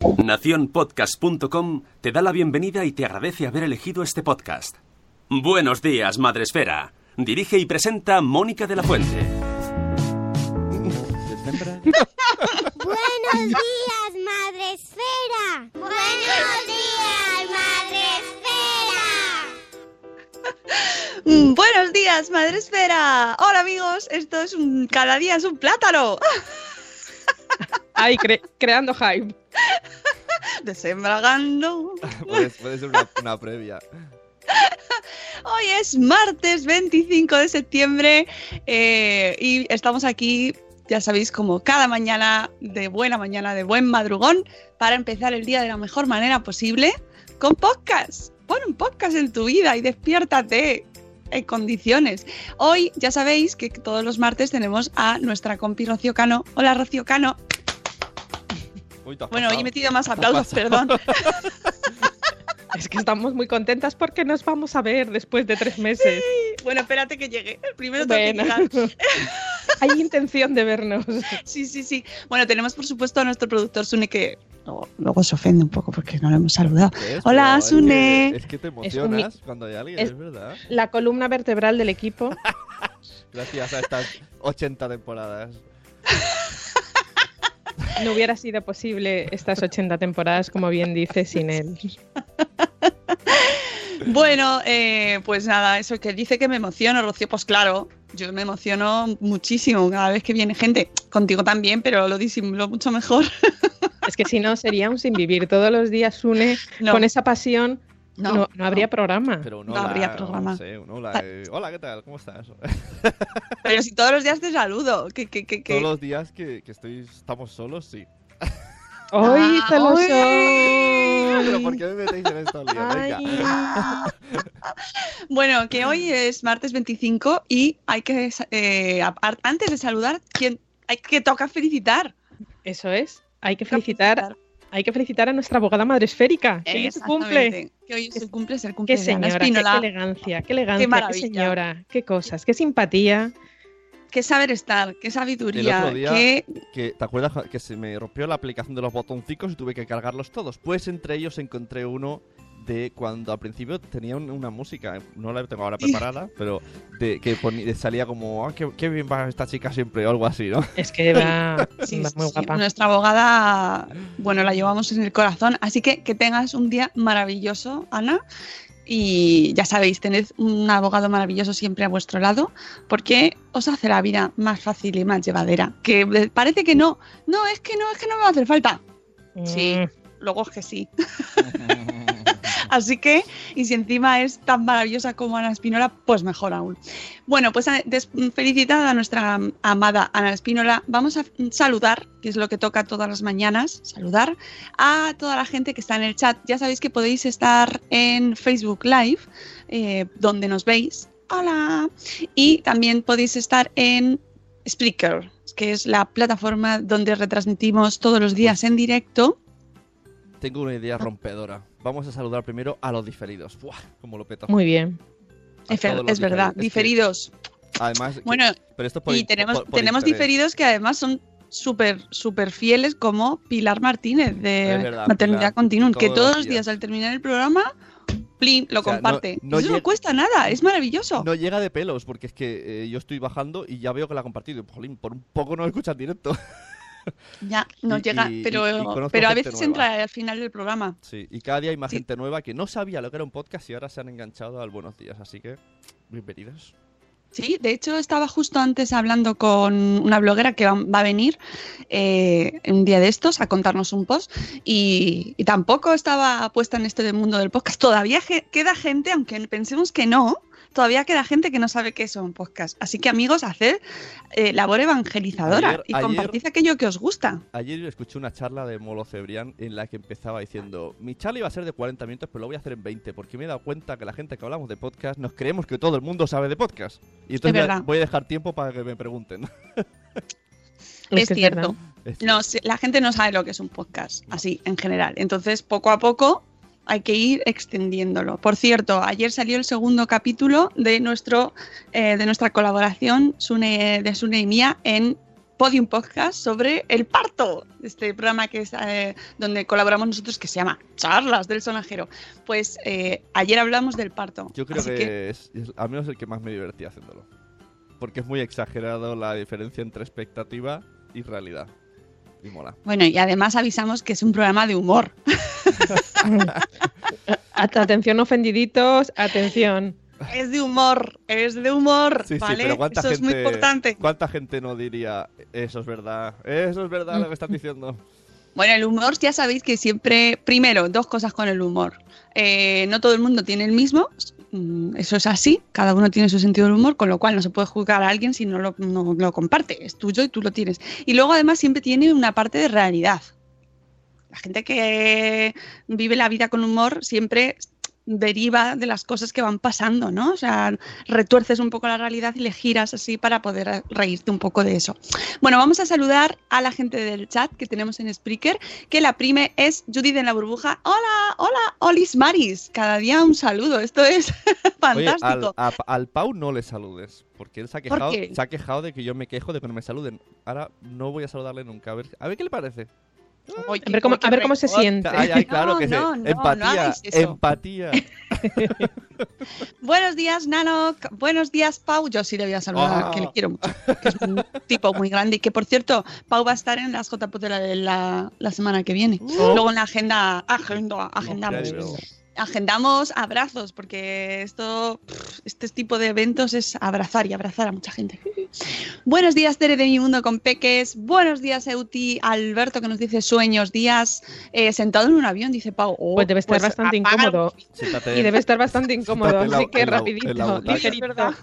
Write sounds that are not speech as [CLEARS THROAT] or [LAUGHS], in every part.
Naciónpodcast.com te da la bienvenida y te agradece haber elegido este podcast. Buenos días, Madresfera. Dirige y presenta Mónica de la Fuente. [LAUGHS] Buenos días, Madre Esfera. Buenos días, Madre Esfera. Mm, [LAUGHS] Buenos días, Madre Esfera. Hola amigos, esto es un cada día es un plátano. [LAUGHS] Ay, cre- creando hype. [LAUGHS] Desembragando. [LAUGHS] Puede, puede ser una, una previa. Hoy es martes 25 de septiembre eh, y estamos aquí, ya sabéis, como cada mañana, de buena mañana, de buen madrugón, para empezar el día de la mejor manera posible con podcast. Pon un podcast en tu vida y despiértate en condiciones. Hoy ya sabéis que todos los martes tenemos a nuestra compi Rocío Cano. Hola Rocío Cano. Uy, Bueno, hoy he metido más aplausos, perdón. Es que estamos muy contentas porque nos vamos a ver después de tres meses. Bueno, espérate que llegue. Primero tengo que Bueno. llegar. Hay intención de vernos. Sí, sí, sí. Bueno, tenemos por supuesto a nuestro productor Sune que luego, luego se ofende un poco porque no lo hemos saludado. Hola, Pero es que- Sune. Es que te Es un emocionas cuando hay alguien, es- es, verdad. La columna vertebral del equipo. [LAUGHS] Gracias a estas 80 temporadas. No hubiera sido posible estas 80 temporadas, como bien dice, sin él. [LAUGHS] Bueno, eh, pues nada, eso que dice que me emociono, Rocío, pues claro, yo me emociono muchísimo cada vez que viene gente. Contigo también, pero lo disimulo mucho mejor. [LAUGHS] Es que si no, sería un sin vivir. Todos los días une No. con esa pasión. No, No, no habría programa. Pero un No hola, habría programa. No sé, un hola. Eh, hola, ¿qué tal? ¿Cómo estás? Pero si todos los días te saludo, que, que, que, que- Todos los días que, que estoy, estamos solos, sí. ¡Hoy Ah, celoso! Pero ¿por qué me metéis en esto? Venga. Ay. [LAUGHS] Bueno, que hoy es martes 25 y hay que, eh, antes de saludar, ¿quién, hay que toca felicitar. Eso es. Hay que felicitar, hay que felicitar a nuestra abogada madre esférica. Que hoy es su cumple. Que hoy es su cumple, es el cumple Qué de Ana señora, qué, Espínola. qué elegancia, qué elegancia, qué, maravilla. señora, qué cosas, qué simpatía. Qué saber estar, qué El sabiduría, otro día, qué... que, ¿te acuerdas que se me rompió la aplicación de los botoncicos y tuve que cargarlos todos? Pues entre ellos encontré uno de cuando al principio tenía un- una música, no la tengo ahora [LAUGHS] preparada, pero de que salía como, ah, qué, qué bien va esta chica siempre, o algo así, ¿no? Es que va, [LAUGHS] Sí, va sí, muy sí. guapa. Nuestra abogada, bueno, la llevamos en el corazón, así que que tengas un día maravilloso, Ana. Y ya sabéis, tened un abogado maravilloso siempre a vuestro lado, porque os hace la vida más fácil y más llevadera. Que eh, parece que no, no, es que no, es que no me va a hacer falta. Sí, Mm, luego es que sí. [LAUGHS] [LAUGHS] Así que, y si encima es tan maravillosa como Ana Espínola, pues mejor aún. Bueno, pues a- des- felicitada a nuestra amada Ana Espínola, vamos a saludar, que es lo que toca todas las mañanas, saludar a toda la gente que está en el chat. Ya sabéis que podéis estar en Facebook Live, eh, donde nos veis. Hola. Y también podéis estar en Spreaker, que es la plataforma donde retransmitimos todos los días en directo. Tengo una idea rompedora. Vamos a saludar primero a los diferidos. ¡Buah! Como lo peto. Muy bien. Es, los es verdad, diferidos. Es que, además, que- Bueno, pero esto es por y tenemos, por- por tenemos interés. diferidos que además son súper súper fieles como Pilar Martínez de verdad, Maternidad Pilar, Continuum, que todos los días. días al terminar el programa, plin, lo O sea, no- comparte. no Eso no cuesta nada, es maravilloso. No llega de pelos, porque es que eh, yo estoy bajando y ya veo que la ha compartido. Y, Jolín, por un poco no lo escucha en directo. [LAUGHS] [LAUGHS] Ya, nos Y- llega, y- pero, y pero a veces nueva. entra al final del programa. Sí, y cada día hay más gente nueva que no sabía lo que era un podcast y ahora se han enganchado al Buenos Días, así que bienvenidos. Sí, de hecho estaba justo antes hablando con una bloguera que va, va a venir eh, un día de estos a contarnos un post y, y tampoco estaba puesta en esto del mundo del podcast. Todavía queda gente, aunque pensemos que no, todavía queda gente que no sabe qué es un podcast. Así que amigos, haced eh, labor evangelizadora Ayer- y ayer- compartid aquello que os gusta. Ayer escuché una charla de Molo Cebrián en la que empezaba diciendo, mi charla iba a ser de 40 minutos, pero lo voy a hacer en 20, porque me he dado cuenta que la gente que hablamos de podcast nos creemos que todo el mundo sabe de podcast. Y entonces verdad. voy a dejar tiempo para que me pregunten. Es, [LAUGHS] cierto. Es No, la gente no sabe lo que es un podcast, así en general. Entonces, poco a poco hay que ir extendiéndolo. Por cierto, ayer salió el segundo capítulo de nuestro eh, de nuestra colaboración Sune, de Sune y mía en Podium Podcast sobre el parto, este programa que es eh, donde colaboramos nosotros que se llama Charlas del Sonajero. Pues eh, ayer hablamos del parto. Yo creo así que, Es, es al menos el que más me divertí haciéndolo. Porque es muy exagerado la diferencia entre expectativa y realidad. Y mola. Bueno, y además avisamos que es un programa de humor. [LAUGHS] At- Atención, ofendiditos, atención. Es de humor, es de humor, Sí, sí, ¿vale? pero ¿cuánta Eso gente, es muy importante. ¿cuánta gente no diría eso es verdad? Eso es verdad lo que están diciendo. Bueno, el humor ya sabéis que siempre, primero, dos cosas con el humor. Eh, no todo el mundo tiene el mismo, eso es así, cada uno tiene su sentido del humor, con lo cual no se puede juzgar a alguien si no lo, no lo comparte, es tuyo y tú lo tienes. Y luego además siempre tiene una parte de realidad. La gente que vive la vida con humor siempre deriva de las cosas que van pasando, ¿no? O sea, retuerces un poco la realidad y le giras así para poder reírte un poco de eso. Bueno, vamos a saludar a la gente del chat que tenemos en Spreaker, que la prime es Judith en la burbuja. Hola, hola, Olis Maris. Cada día un saludo, esto es [LAUGHS] Oye, al, fantástico. a- al Pau no le saludes. Porque él se ha, ¿Por quejado, se ha quejado de que yo me quejo de que no me saluden. Ahora no voy a saludarle nunca. A ver, a ver qué le parece. A ver cómo, a ver cómo se siente. Ay, ay, claro No, que no, sí. no, no empatía, hagáis eso. empatía. [LAUGHS] Buenos días, Nano. Buenos días, Pau. Yo sí le voy a saludar, que le quiero mucho. Que es un [LAUGHS] tipo muy grande. Y que, por cierto, Pau va a estar en las JPOT de la, la, la semana que viene. Oh. Luego en la agenda, agenda, agendamos. Agendamos abrazos, porque esto, este tipo de eventos es abrazar y abrazar a mucha gente. Buenos días, Tere de Mi Mundo con Peques. Buenos días, Euti. Alberto, que nos dice sueños, días eh, sentado en un avión, dice Pau. Oh, Pues debe estar pues bastante incómodo. Y debe estar bastante incómodo, la- así que rapidito, ligerito.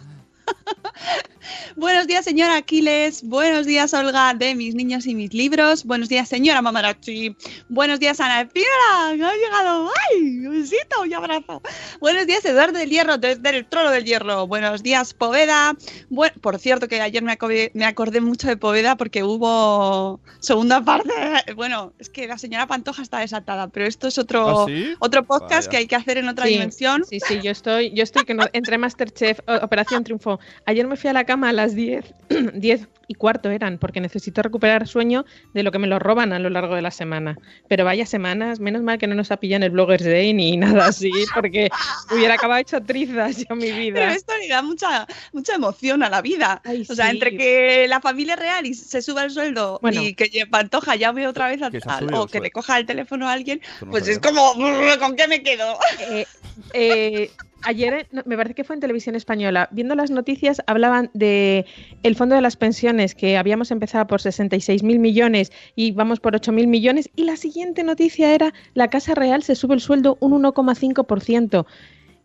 Buenos días, señora Aquiles. Buenos días, Olga, de mis niños y mis libros. Buenos días, señora Mamarachi. Buenos días, Ana Espinola, que ha llegado. ¡Ay! Besito y abrazo. Buenos días, Eduardo del Hierro, desde el trono del Hierro. Buenos días, Poveda. Bu- Por cierto, que ayer me acordé, me acordé mucho de Poveda porque hubo segunda parte. Bueno, es que la señora Pantoja está desatada, pero esto es otro, ¿Ah, sí? otro podcast Vaya. que hay que hacer en otra Sí, dimensión. Sí, sí, yo estoy, yo estoy que no, entre Masterchef, Operación Triunfo. Ayer me fui a la cama a las 10, 10 [CLEARS THROAT] y cuarto eran, porque necesito recuperar sueño de lo que me lo roban a lo largo de la semana. Pero vaya semanas, menos mal que no nos ha pillado en el Bloggers Day ni nada así, porque hubiera acabado hecho trizas ya mi Pero vida. esto le da mucha, mucha emoción a la vida. Ay, o sea, sí. entre que la familia real y se suba el sueldo Bueno. y que Pantoja llame otra vez a Que o que le coja el teléfono a alguien, no pues es como, "Brr, ¿con qué me quedo? Eh, eh, ayer, me parece que fue en televisión española, viendo las noticias hablaban de el fondo de las pensiones, que habíamos empezado por 66 mil millones y vamos por 8 mil millones, y la siguiente noticia era la Casa Real se sube el sueldo un 1,5%.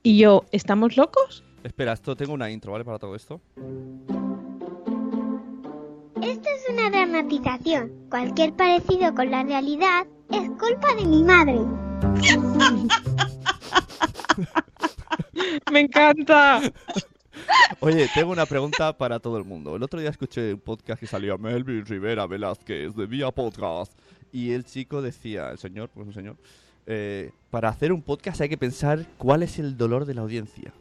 Y yo, ¿estamos locos? Espera, esto tengo una intro, ¿vale? Para todo esto. Esto es una dramatización. Cualquier parecido con la realidad es culpa de mi madre. [LAUGHS] [LAUGHS] ¡Me encanta! Oye, tengo una pregunta para todo el mundo. El otro día escuché un podcast que salió Melvin Rivera Velázquez de Vía Podcast y el chico decía, el señor, pues un señor, eh, para hacer un podcast hay que pensar cuál es el dolor de la audiencia.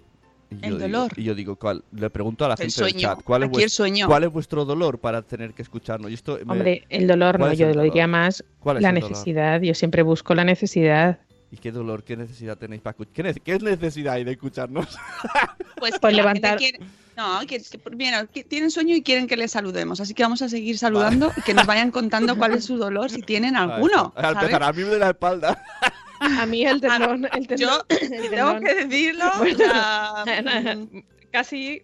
Y El yo digo- dolor. y yo digo, ¿cuál? Le pregunto a la El gente del sueño. chat, ¿cuál es, Aquí el vues- sueño. ¿cuál es vuestro dolor para tener que escucharnos? Y esto me- Hombre, el dolor ¿Cuál no, yo lo diría más ¿Cuál es la el dolor? necesidad. Yo siempre busco la necesidad. ¿Y qué dolor, qué necesidad tenéis para escuchar? ¿Qué, nece- qué necesidad hay de escucharnos? [LAUGHS] Pues, Pues la levantar- No, que, que, bien, que tienen sueño y quieren que les saludemos, así que vamos a seguir saludando y que nos vayan contando cuál es su [LAUGHS] dolor, si tienen alguno. Al empezar, a mí me duele la espalda. A mí el tendón, el tendón, Yo el [LAUGHS] tengo que decirlo, Bueno, sea, casi,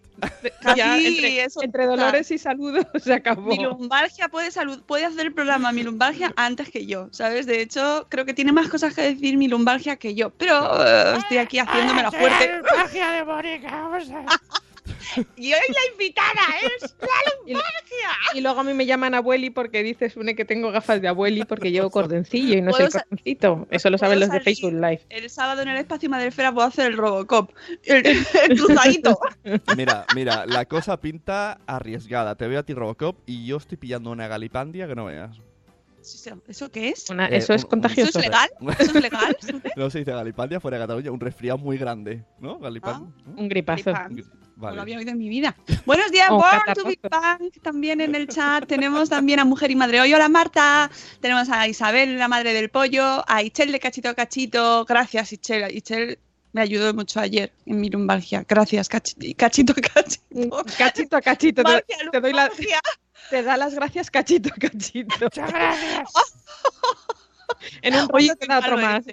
Casi ya entre, eso, entre dolores y saludos [LAUGHS] se acabó. Mi lumbalgia puede, salud, puede hacer el programa mi lumbalgia antes que yo, ¿sabes? De hecho, creo que tiene más cosas que decir mi lumbalgia que yo, pero eh, estoy aquí haciéndome la fuerte. lumbalgia de Mónica, vamos a... [LAUGHS] [LAUGHS] Y hoy la invitada es la lumbalgia. Y luego a mí me llaman abueli porque dices, Sune, que tengo gafas de abueli porque llevo cordoncillo y no soy cordoncito. Eso lo saben los de. Facebook Live. El sábado en el espacio Madrefera puedo hacer el Robocop, el, [LAUGHS] el cruzadito. Mira, mira, la cosa pinta arriesgada. Te veo a ti, Robocop, y yo estoy pillando una galipandia que no veas. ¿Eso, qué es? Una- Eh, eso es un- contagioso. ¿Eso es legal? ¿Eso es legal? [LAUGHS] No se dice galipandia fuera de Cataluña, un resfriado muy grande, ¿no? Galipan... Un gripazo. No lo había oído en mi vida. Buenos días, [LAUGHS] Oh, Born to be Punk, también en el chat. Tenemos también a Mujer y Madre Hoy. Hola, Marta. Tenemos a Isabel, la madre del pollo. A Ichel de Cachito a Cachito. Gracias, Ichel. Ichel me ayudó mucho ayer en mi lumbalgia. Gracias, Cachi- Cachito a Cachito. Cachito a cachito. Te, doy la. Te da las gracias cachito a [LAUGHS] cachito. Muchas gracias. [LAUGHS] En un te da otro más.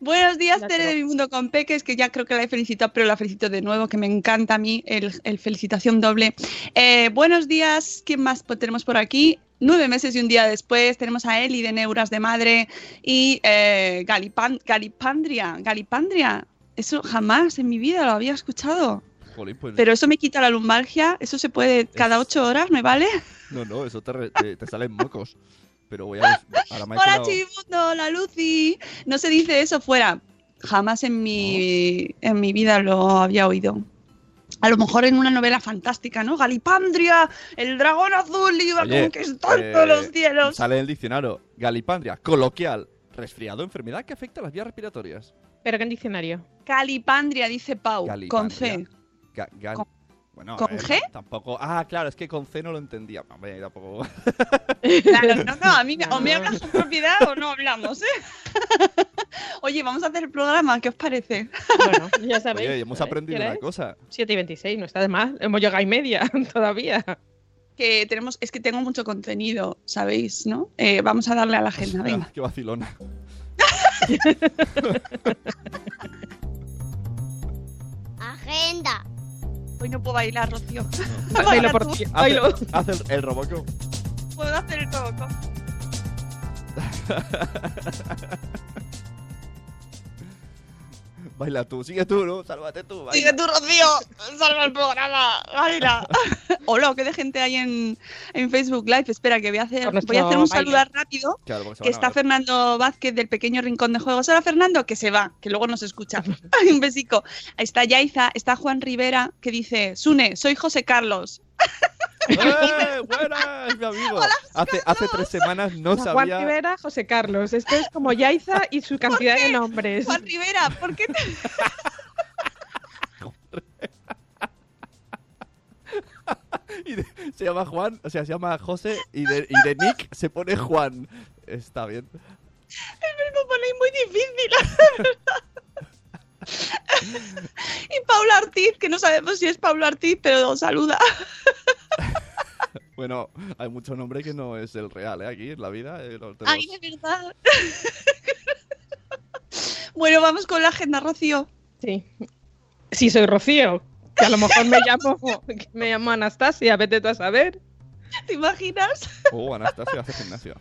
Buenos días, Tere de Mi Mundo con Peques, que ya creo que la he felicitado, pero la felicito de nuevo, que me encanta a mí el, el felicitación doble. Eh, buenos días, ¿quién más tenemos por aquí? Nueve meses y un día después tenemos a Eli de Neuras de Madre y eh, Galipan- Galipandria. Galipandria, eso jamás en mi vida lo había escuchado. Jolín, pues- Pero eso me quita la lumbalgia, eso se puede cada ocho horas, ¿me vale? No, no, eso te, re- te, te salen mocos. Pero voy a... Ahora me Hola Chivimundo, la Lucy. No se dice eso fuera. Jamás en mi, en mi vida lo había oído. A lo mejor en una novela fantástica, ¿no? Galipandria, el dragón azul iba Oye, conquistando eh, los cielos. Sale en el diccionario. Galipandria, coloquial, resfriado, enfermedad que afecta a las vías respiratorias. Pero que en diccionario. Galipandria, dice Pau, con. C. Ga- gal- ¿Con- bueno, a con ver, G? Tampoco. Ah, claro, es que con C no lo entendía. Hombre, tampoco. Claro, no, no, a mí me- o me hablas con propiedad o no hablamos, ¿eh? [LAUGHS] Oye, vamos a hacer el programa, ¿qué os parece? Bueno, ya sabéis. Oye, hemos ¿eh? aprendido ¿Qué hora una cosa. 7 y 26, no está de más. Hemos llegado y media [LAUGHS] todavía. Que tenemos, es que tengo mucho contenido, ¿sabéis? ¿No? Eh, vamos a darle a la agenda, [LAUGHS] venga. Qué vacilona. Agenda. Hoy no puedo bailar, Rocío. [LAUGHS] Bailo Baila por ti. Haz, Bailo. haz el, el Robocop. Puedo hacer el Robocop. [LAUGHS] [LAUGHS] Baila tú, sigue tú, ¿no? Sálvate tú. baila. Sigue tú, Rocío. Salva el programa. Baila. [LAUGHS] Hola, ¿qué de gente hay en, en Facebook Live? Espera, que voy a hacer, voy a hacer un saludar rápido. Claro, Que está. Fernando Vázquez del pequeño rincón de juegos. Hola Fernando, que se va, que luego nos escucha. [LAUGHS] un besico. Está Yaiza, está Juan Rivera, que dice, Sune, soy José Carlos. ¡Eh! ¡Buena! Es mi amigo. hace, hace tres semanas no Juan sabía. Rivera, José Carlos. Esto es como Yaiza y su cantidad de nombres. Juan Rivera, ¿por qué te... [LAUGHS] Y de- se llama Juan, o sea, se llama José y de, y de Nick se pone Juan. Está bien. me lo ponéis muy difícil, la verdad. [LAUGHS] y Paula Ortiz, que no sabemos si es Paula Ortiz, pero saluda. [LAUGHS] Bueno, hay mucho nombre que no es el real, ¿eh? Aquí en la vida. eh, los Ay, de verdad. [LAUGHS] bueno, vamos con la agenda, Rocío. Sí. Sí, soy Rocío. Que a lo mejor me llamo, [LAUGHS] me llamo Anastasia, vete tú a saber. ¿Te imaginas? Oh, Anastasia hace gimnasio.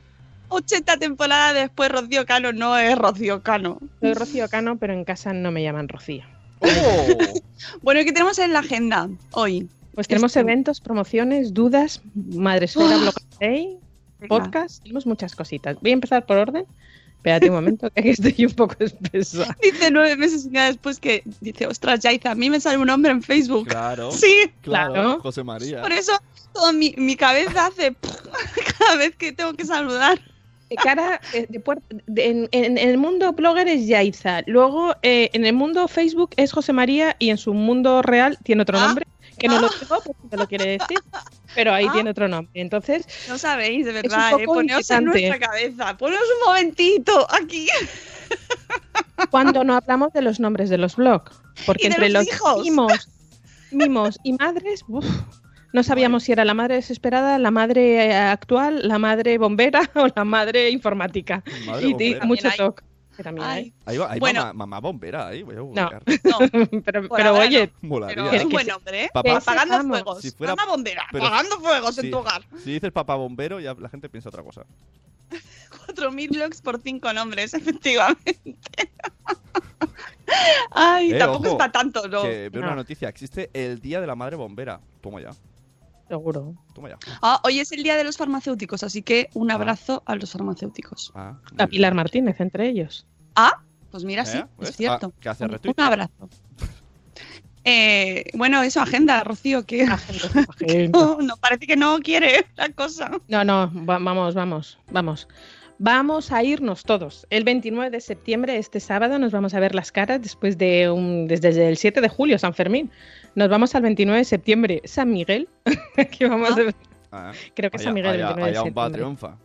80 temporadas después, Rocío Cano no es Rocío Cano. Soy Rocío Cano, pero en casa no me llaman Rocío. ¡Oh! Bueno, ¿y qué tenemos en la agenda hoy? Pues tenemos eventos, promociones, dudas, Madresfera. Blog Day, Venga. podcast, tenemos muchas cositas. Voy a empezar por orden. Espérate un momento, que aquí [LAUGHS] estoy un poco espesa. Dice nueve meses y nada después que dice, ostras, Yaiza, a mí me sale un hombre en Facebook. Claro. Sí, Claro, Claro. José María. por eso toda mi, mi cabeza hace [LAUGHS] cada vez que tengo que saludar. De cara, eh, de de- en, en- en el mundo blogger es Yaiza, luego eh, en el mundo Facebook es José María y en su mundo real tiene otro Ah. nombre, que no lo digo porque te lo quiere decir, pero ahí Ah. tiene otro nombre. Entonces, No sabéis, de un verdad, poco ¿eh? Poneos en nuestra cabeza. Poneos un momentito aquí. [LAUGHS] cuando no hablamos de los nombres de los blogs, porque Y de entre los los, hijos. mimos y madres, uf, no sabíamos si era la madre desesperada, la madre eh, actual, la madre bombera [LAUGHS] o la madre informática. Madre y, mucho También hay. toque. Que también Ay, hay. Ahí va, hay Bueno. mamá, mamá bombera ahí, voy a No, [LAUGHS] pero, Por pero ahora oye, Molaría. Pero es un buen nombre, ¿eh? Papá- Apagando fuegos. Si fuera- Mamá bombera, pero- apagando fuegos en tu hogar. Si dices papá bombero, ya la gente piensa otra cosa. 4.000 blogs por 5 nombres, [LAUGHS] efectivamente. Ay, Eh, tampoco ojo, es para tanto, ¿no? Que veo No. una noticia, existe el Día de la Madre Bombera. Toma ya, seguro. toma ya. Ah, hoy es el día de los farmacéuticos, así que un abrazo a los farmacéuticos. Ah, A. Pilar Martínez entre ellos. Ah, pues mira, sí, ¿Eh? ¿Ves? es cierto. Ah, hace Un- abrazo. [LAUGHS] Eh, bueno, eso, agenda, Rocío, que [LAUGHS] no, no, parece que no quiere la cosa. No, no, va- vamos, vamos, vamos. Vamos a irnos todos. El 29 de septiembre, este sábado, nos vamos a ver las caras después de un, desde el 7 de julio, San Fermín. Nos vamos al 29 de septiembre, San Miguel. [LAUGHS] que vamos a ver- Ah, Creo que es allá- San Miguel el allá- 29 de allá un va septiembre. triunfa.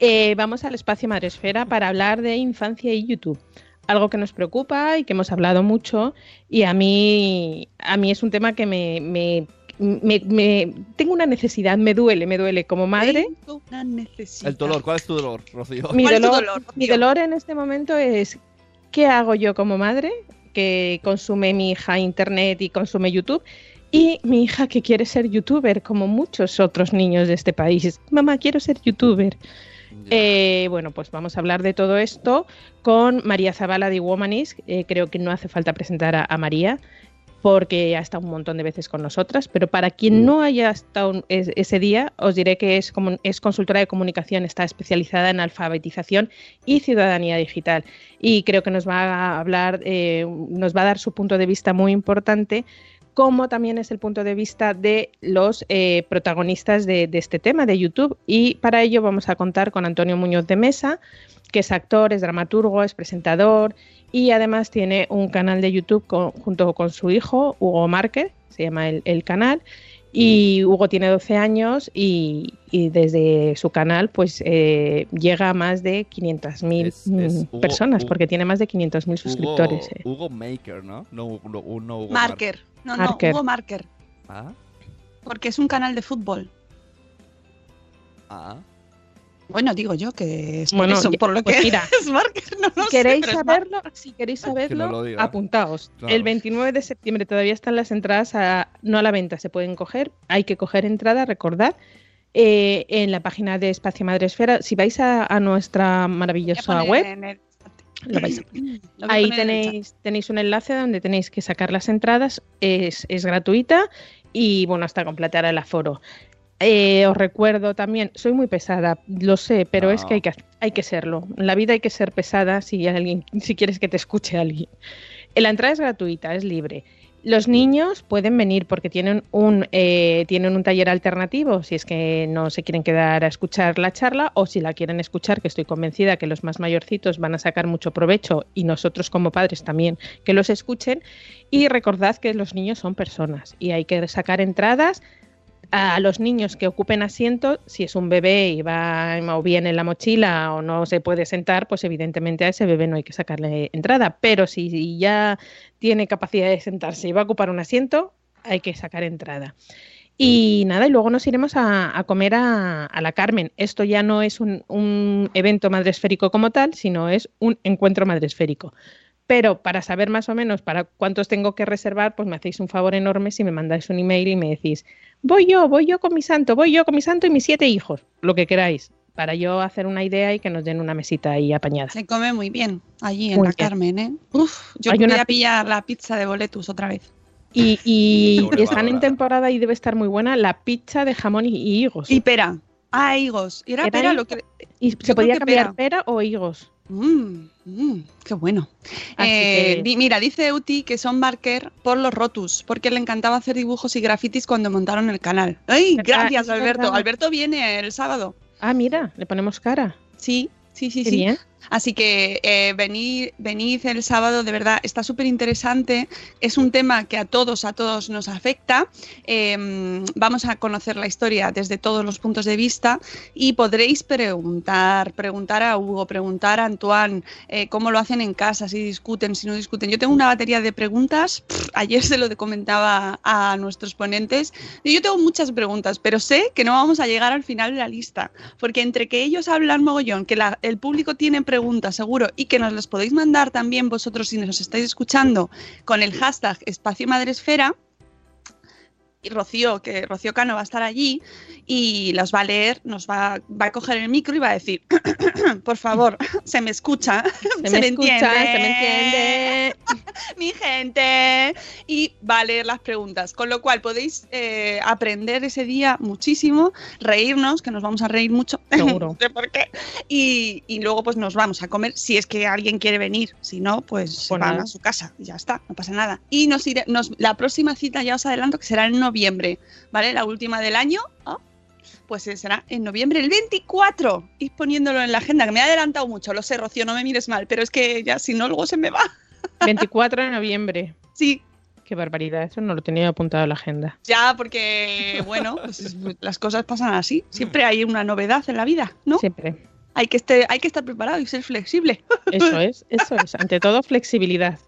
Eh, vamos al espacio Madresfera para hablar de infancia y YouTube. Algo que nos preocupa y que hemos hablado mucho y a mí, a mí es un tema que me, me, me- me- tengo una necesidad, me duele, me duele como madre. Tengo una necesidad. El dolor, ¿cuál es tu dolor, Rocío? Mi ¿Cuál es tu dolor, mi en este momento es ¿qué hago yo como madre que consume mi hija internet y consume YouTube? Y mi hija que quiere ser youtuber, como muchos otros niños de este país. Mamá, quiero ser youtuber. Eh, bueno, pues vamos a hablar de todo esto con María Zavala de Womanis. Eh, creo que no hace falta presentar a, a María porque ha estado un montón de veces con nosotras, pero para quien no haya estado ese día, os diré que es, es consultora de comunicación, está especializada en alfabetización y ciudadanía digital. Y creo que nos va a hablar, eh, nos va a dar su punto de vista muy importante como también es el punto de vista de los eh, protagonistas de, de este tema de YouTube. Y para ello vamos a contar con Antonio Muñoz de Mesa, que es actor, es dramaturgo, es presentador y además tiene un canal de YouTube con- junto con su hijo, Hugo Márquez, se llama el, el canal. Y Hugo tiene 12 años y, y desde su canal pues eh, llega a más de 500.000 Es- es mm, Hugo- personas, Hugo- porque tiene más de 500.000 suscriptores. Hugo, eh. Hugo Maker, ¿no? No, Hugo- no, no Hugo Marker. No, no, Marker. Hugo Marker. Ah, Porque es un canal de fútbol. ah. Bueno, digo yo que es por Bueno, eso, por lo pues que mira, [LAUGHS] es Marker. No lo sé, queréis es saberlo, si queréis no saberlo, lo apuntaos. Claro. El 29 de septiembre todavía están las entradas a- no a la venta, se pueden coger. Hay que coger entrada, recordad. eh, en la página de Espacio Madresfera, si vais a, a nuestra maravillosa web, en el- lo vais a [CLEARS THROAT] Lo voy a Ahí tenéis, tenéis un enlace donde tenéis que sacar las entradas, es, es gratuita y bueno, hasta completar el aforo. Eh, os recuerdo también, soy muy pesada, lo sé, pero es que hay, que hay que serlo. En la vida hay que ser pesada si alguien, si quieres que te escuche alguien. La entrada es gratuita, es libre. Los niños pueden venir porque tienen un, eh, tienen un taller alternativo si es que no se quieren quedar a escuchar la charla o si la quieren escuchar, que estoy convencida que los más mayorcitos van a sacar mucho provecho y nosotros como padres también que los escuchen. Y recordad que los niños son personas y hay que sacar entradas a los niños que ocupen asiento, si es un bebé y va o bien en la mochila o no se puede sentar, pues evidentemente a ese bebé no hay que sacarle entrada. Pero si ya tiene capacidad de sentarse y va a ocupar un asiento, hay que sacar entrada. Y nada, y luego nos iremos a, comer a, a la Carmen. Esto ya no es un, un evento madresférico como tal, sino es un encuentro madresférico. Pero para saber más o menos para cuántos tengo que reservar, pues me hacéis un favor enorme si me mandáis un email y me decís, voy yo, voy yo con mi santo, voy yo con mi santo y mis siete hijos, lo que queráis, para yo hacer una idea y que nos den una mesita ahí apañada. Se come muy bien allí en Muy la bien. Carmen, ¿eh? Uf, yo voy una a pillar la pizza de boletus otra vez. Y, [LAUGHS] están en temporada y debe estar muy buena la pizza de jamón y, y higos. Y pera. Ah, higos. ¿Era, Era pera higo. lo que...? Y se podía cambiar pera. o higos. Mmm, mmm, qué bueno. Eh, que- di- mira, dice Uti que son marker por los rotus, porque le encantaba hacer dibujos y grafitis cuando montaron el canal. ¡Ay, gracias, Alberto! Alberto viene el sábado. Ah, mira, le ponemos cara. Sí, sí, sí, Qué sí. bien. Así que eh, venid, el sábado, de verdad, está súper interesante. Es un tema que a todos, a todos nos afecta. Eh, vamos a conocer la historia desde todos los puntos de vista y podréis preguntar, preguntar a Hugo, preguntar a Antoine eh, cómo lo hacen en casa, si discuten, si no discuten. Yo tengo una batería de preguntas, ayer se lo comentaba a nuestros ponentes, y yo tengo muchas preguntas, pero sé que no vamos a llegar al final de la lista, porque entre que ellos hablan mogollón, que el público tiene preguntas seguro y que nos las podéis mandar también vosotros si nos estáis escuchando con el hashtag Espacio Madresfera. Rocío, que Rocío Cano va a estar allí y los va a leer, nos va, va a coger el micro y va a decir, [COUGHS] por favor, [LAUGHS] se me escucha, [LAUGHS] Se me escucha, se me entiende. [LAUGHS] mi gente, y va a leer las preguntas. Con lo cual podéis eh, aprender ese día muchísimo, reírnos, que nos vamos a reír mucho. Seguro. no sé por qué. Y, y luego pues nos vamos a comer si es que alguien quiere venir. Si no, pues se Pues van a su casa y ya está, no pasa nada. Y nos iré, nos, la próxima cita ya os adelanto que será en noviembre, ¿vale? La última del año. ¿ah? Pues eh, será en noviembre, el 24. Ir poniéndolo en la agenda, que me he adelantado mucho, lo sé, Rocío, no me mires mal, pero es que ya si no, luego se me va. [LAUGHS] 24 de noviembre. Sí. Qué barbaridad, eso no lo tenía apuntado en la agenda. Ya, porque, bueno, pues, es- las cosas pasan así. Siempre hay una novedad en la vida, ¿no? Siempre. Hay que, hay que estar preparado y ser flexible. [LAUGHS] Eso es, eso es. Ante todo, flexibilidad.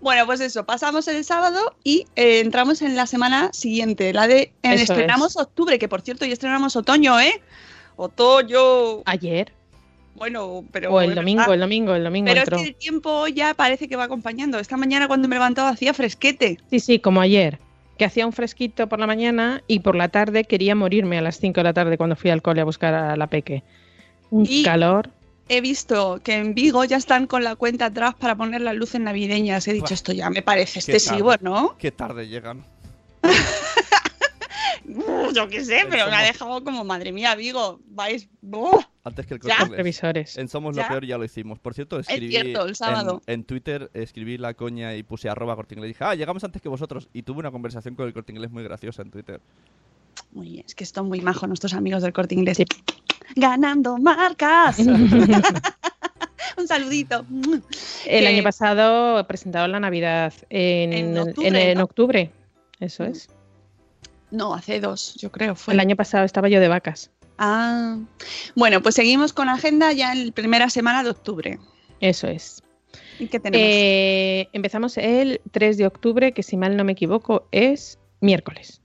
Bueno, pues eso, pasamos el sábado y eh, entramos en la semana siguiente, la de en- estrenamos octubre, que por cierto ya estrenamos otoño, ¿eh? Otoño. Ayer. Bueno, pero O el domingo, verdad. el domingo, el domingo Pero entró. es que el tiempo ya parece que va acompañando. Esta mañana cuando me he levantado hacía fresquete. Sí, sí, como ayer. Que hacía un fresquito por la mañana y por la tarde quería morirme a las 5 de la tarde cuando fui al cole a buscar a la peque. Un Y- calor. He visto que en Vigo ya están con la cuenta atrás para poner las luces navideñas. He dicho, Buah. esto ya me parece Qué excesivo, tarde. ¿no? Qué tarde llegan. [LAUGHS] Yo qué sé, pero me ha dejado como, madre mía, Vigo, vais... Antes que el Ya. corte. Revisores. En Somos Ya. lo Peor ya lo hicimos. Por cierto, escribí cierto, el sábado. En, en Twitter escribí la coña y puse arroba corte inglés. Dije, ah, llegamos antes que vosotros. Y tuve una conversación con el corte inglés muy graciosa en Twitter. Muy bien, es que están muy majos nuestros amigos del Corte Inglés. Ganando marcas. [LAUGHS] [LAUGHS] Un saludito. El Que- año pasado presentaron la Navidad en, En octubre, en ¿no? octubre. Eso es. No, hace dos, yo creo. Fue. El año pasado estaba yo de vacas. Ah. Bueno, pues seguimos con agenda ya en la primera semana de octubre. Eso es. ¿Y qué tenemos? Eh, empezamos el 3 de octubre, que si mal no me equivoco es miércoles.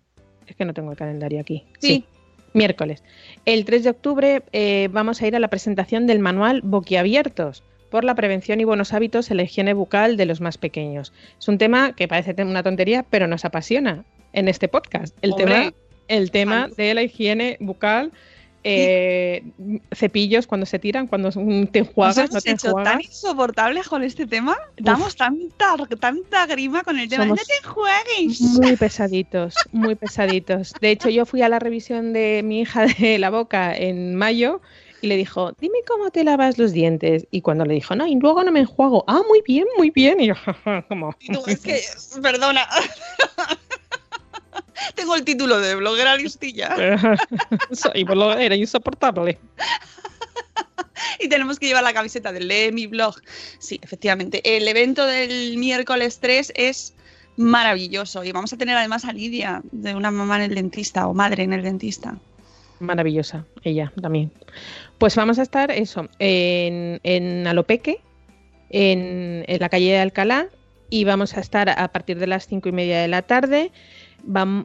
Es que no tengo el calendario aquí. Sí. miércoles. El 3 de octubre eh, vamos a ir a la presentación del manual Boquiabiertos por la prevención y buenos hábitos en la higiene bucal de los más pequeños. Es un tema que parece una tontería, pero nos apasiona en este podcast. El Hombre. tema, el tema de la higiene bucal, eh, cepillos cuando se tiran, cuando te Nos enjuagas, hemos no te hecho tan insoportables con este tema. Damos tanta, tanta grima con el tema. Somos ¡No te enjuagues! Muy pesaditos, muy pesaditos. De hecho, yo fui a la revisión de mi hija de la boca en mayo y le dijo, dime cómo te lavas los dientes. Y cuando le dijo, no, y luego no me enjuago. Ah, muy bien, muy bien. Y yo, [LAUGHS] como... Y tú, es que, perdona. [LAUGHS] [LAUGHS] Tengo el título de bloguera listilla. [LAUGHS] Soy bloguera, era insoportable. [LAUGHS] Y tenemos que llevar la camiseta del Lee mi blog. Sí, efectivamente. El evento del miércoles 3 es maravilloso. Y vamos a tener además a Lidia, de una mamá en el dentista o madre en el dentista. Maravillosa, ella también. Pues vamos a estar eso, en, en Alopeque, en, en la calle de Alcalá, y vamos a estar a partir de las cinco y media de la tarde.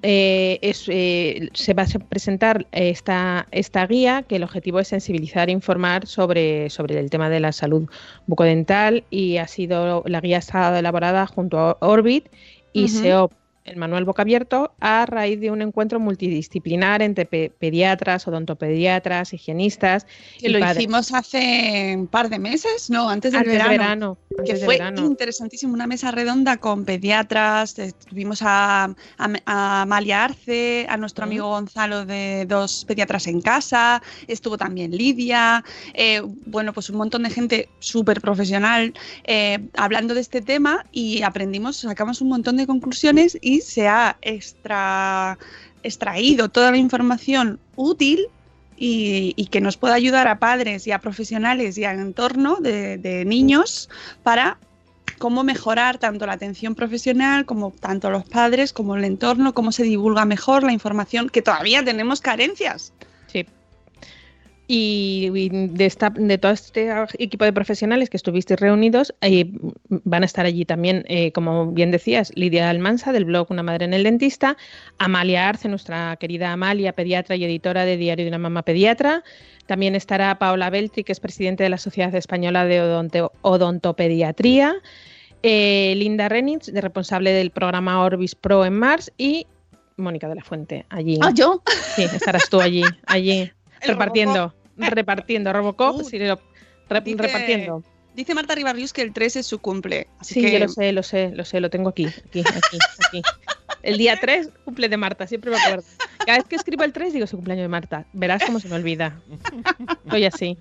Eh, es, eh, se va a presentar esta, esta guía que el objetivo es sensibilizar e informar sobre, sobre el tema de la salud bucodental y ha sido la guía ha estado elaborada junto a Orbit y. SEOP el manual boca abierto a raíz de un encuentro multidisciplinar entre pe- pediatras, odontopediatras, higienistas Que y lo padres. hicimos hace un par de meses, no, antes del Antes verano. verano, que fue verano. interesantísimo, una mesa redonda con pediatras, tuvimos a, a, Arce, a nuestro amigo Gonzalo de dos pediatras en casa, estuvo también Lidia, eh, bueno, pues un montón de gente súper profesional eh, hablando de este tema y aprendimos, sacamos un montón de conclusiones y se ha extra, extraído toda la información útil y, y que nos pueda ayudar a padres y a profesionales y al entorno de, de niños para cómo mejorar tanto la atención profesional como tanto los padres como el entorno, cómo se divulga mejor la información, que todavía tenemos carencias. Y, de, esta, de todo este equipo de profesionales que estuvisteis reunidos, eh, van a estar allí también, eh, como bien decías, Lidia Almansa del blog Una Madre en el Dentista, Amalia Arce, nuestra querida Amalia, pediatra y editora de Diario de una Mamá Pediatra. También estará Paola Beltri, que es presidente de la Sociedad Española de Odonto- Odontopediatría. eh, Linda Renitz, de responsable del programa Orbis Pro en Mars. Y Mónica de la Fuente, allí. Ah, yo. Sí, estarás tú allí, allí, [LAUGHS] repartiendo, repartiendo, Robocop, Uh, lo- dice- repartiendo. Dice Marta Ribarrius que el 3 es su cumple. Así Sí, que yo lo sé, lo sé, lo sé, lo tengo aquí, aquí, aquí, aquí. El día 3, cumple de Marta, siempre me acuerdo. Cada vez que escribo el 3 digo, el cumpleaños de Marta. Verás cómo se me olvida. Soy así.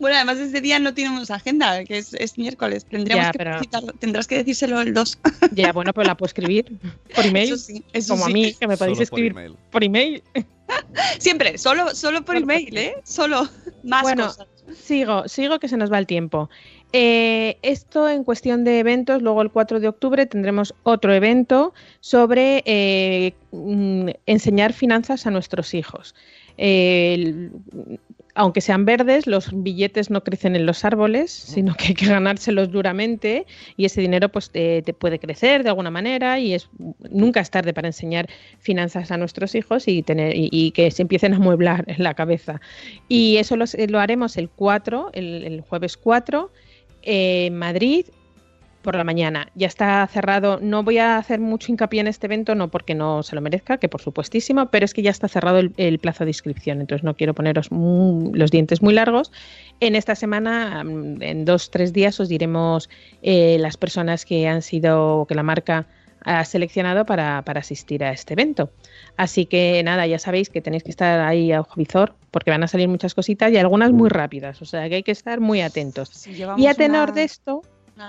Bueno, además ese día no tenemos agenda, que es, es miércoles. Tendríamos Ya, que pero- tendrás que decírselo el 2. [LAUGHS] Ya, bueno, pero la puedo escribir por email, Eso sí, eso como sí. a mí, que me podéis Solo por escribir email. por email. [LAUGHS] Siempre, solo, solo por email, ¿eh? Solo más Bueno, cosas. Sigo, sigo que se nos va el tiempo. Eh, esto en cuestión de eventos, luego el 4 de octubre tendremos otro evento sobre eh, mm, enseñar finanzas a nuestros hijos. Eh, aunque sean verdes, los billetes no crecen en los árboles, sino que hay que ganárselos duramente y ese dinero pues te, te puede crecer de alguna manera y es nunca es tarde para enseñar finanzas a nuestros hijos y tener y, y que se empiecen a mueblar en la cabeza. Y eso los- lo, haremos el 4, el, el jueves 4, eh, en Madrid por la mañana. Ya está cerrado. No voy a hacer mucho hincapié en este evento, no porque no se lo merezca, que por supuestísimo, pero es que ya está cerrado el, el plazo de inscripción, entonces no quiero poneros los dientes muy largos. En esta semana, mm, en dos, tres días, os diremos eh, las personas que han sido, que la marca ha seleccionado para, para asistir a este evento. Así que nada, ya sabéis que tenéis que estar ahí a ojo visor porque van a salir muchas cositas y algunas muy rápidas, o sea que hay que estar muy atentos. Si Y a tenor una- de esto,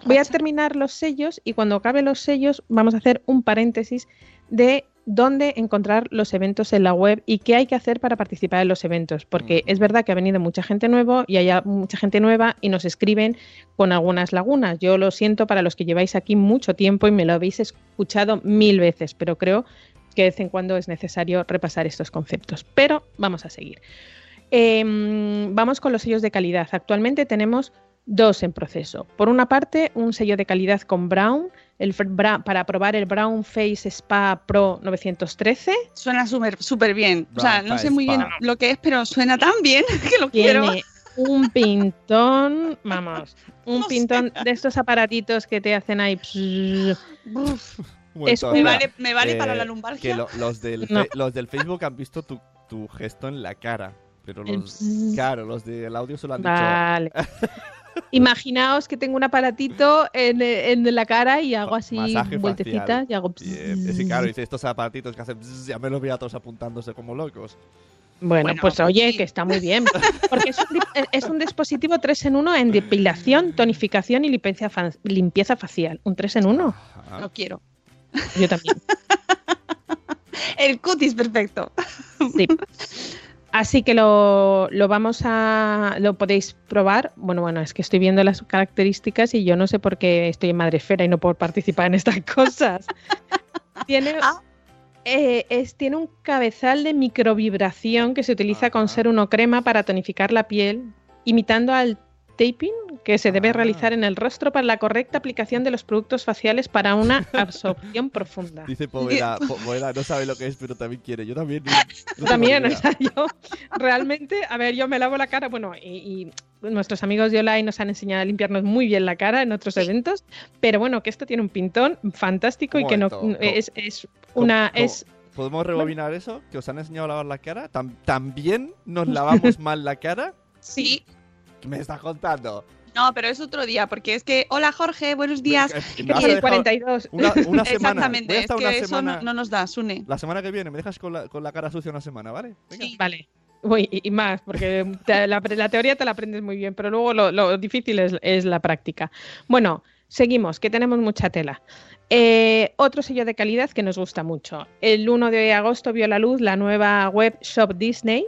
voy a terminar los sellos y cuando acabe los sellos vamos a hacer un paréntesis de dónde encontrar los eventos en la web y qué hay que hacer para participar en los eventos, porque es verdad que ha venido mucha gente nueva y hay mucha gente nueva y nos escriben con algunas lagunas. Yo lo siento para los que lleváis aquí mucho tiempo y me lo habéis escuchado mil veces, pero creo que de vez en cuando es necesario repasar estos conceptos. Pero vamos a seguir. Em, vamos con los sellos de calidad. Actualmente tenemos dos en proceso. Por una parte, un sello de calidad con Brown, el Bra- para probar el Brown Face Spa Pro 913. Suena súper súper bien. O sea, no sé muy bien lo que es, pero suena tan bien [LAUGHS] que lo quiero. Tiene un pintón, vamos, un [LAUGHS] No pintón de estos aparatitos que te hacen ahí. Es me vale, me vale para Eh, la Que lumbalgia. lo- los, del No. fe- los del Facebook han visto tu, tu gesto en la cara. Pero los. Claro, los del audio solo han Vale. [LAUGHS] Imaginaos que tengo un aparatito en, en la cara y hago así Masaje vueltecitas facial. y hago. Y, eh, es que, claro, dice estos aparatitos que hacen. ya me los veía todos apuntándose como locos. Bueno, Bueno, pues oye, sí. que está muy bien. Porque es un, es un dispositivo 3 en 1 en depilación, tonificación y limpieza, fa- limpieza facial. Un 3 en 1. Ah, Lo quiero. Yo también. [LAUGHS] El cutis perfecto. Sí. [LAUGHS] Así que lo, lo vamos a. Lo podéis probar. Bueno, bueno, es que estoy viendo las características y yo no sé por qué estoy en Madresfera y no puedo participar en estas [LAUGHS] cosas. Tiene. Ah. eh, es, tiene un cabezal de microvibración que se utiliza con ser uno crema para tonificar la piel, imitando al taping que se debe Ah. realizar en el rostro para la correcta aplicación de los productos faciales para una [LAUGHS] absorción profunda. Dice Poveda, [LAUGHS] Po- Poveda, no sabe lo que es, pero también quiere. Yo también. no- [LAUGHS] También, o sea, yo realmente, a ver, yo me lavo la cara, bueno, y, y nuestros amigos de Olay nos han enseñado a limpiarnos muy bien la cara en otros eventos, pero bueno, que esto tiene un pintón fantástico y que no es, es ¿Cómo- una cómo- es ¿Podemos rebobinar eso? ¿Que os han enseñado a lavar la cara? ¿Tam- ¿También nos lavamos mal la cara? Sí. ¿Qué me estás contando? No, pero es otro día, porque es que, hola Jorge, buenos días. Que- y me has el dejado 42. Una, una semana. Exactamente, es que eso no, no nos da, Sune. La semana que viene me dejas con la, con la cara sucia una semana, ¿vale? Venga. Sí. Vale. Uy, y, y más, porque te- la, la teoría te la aprendes muy bien, pero luego lo, lo difícil es, es la práctica. Bueno, seguimos, que tenemos mucha tela. Eh, otro sello de calidad que nos gusta mucho. El 1 de agosto vio la luz la nueva web Shop Disney.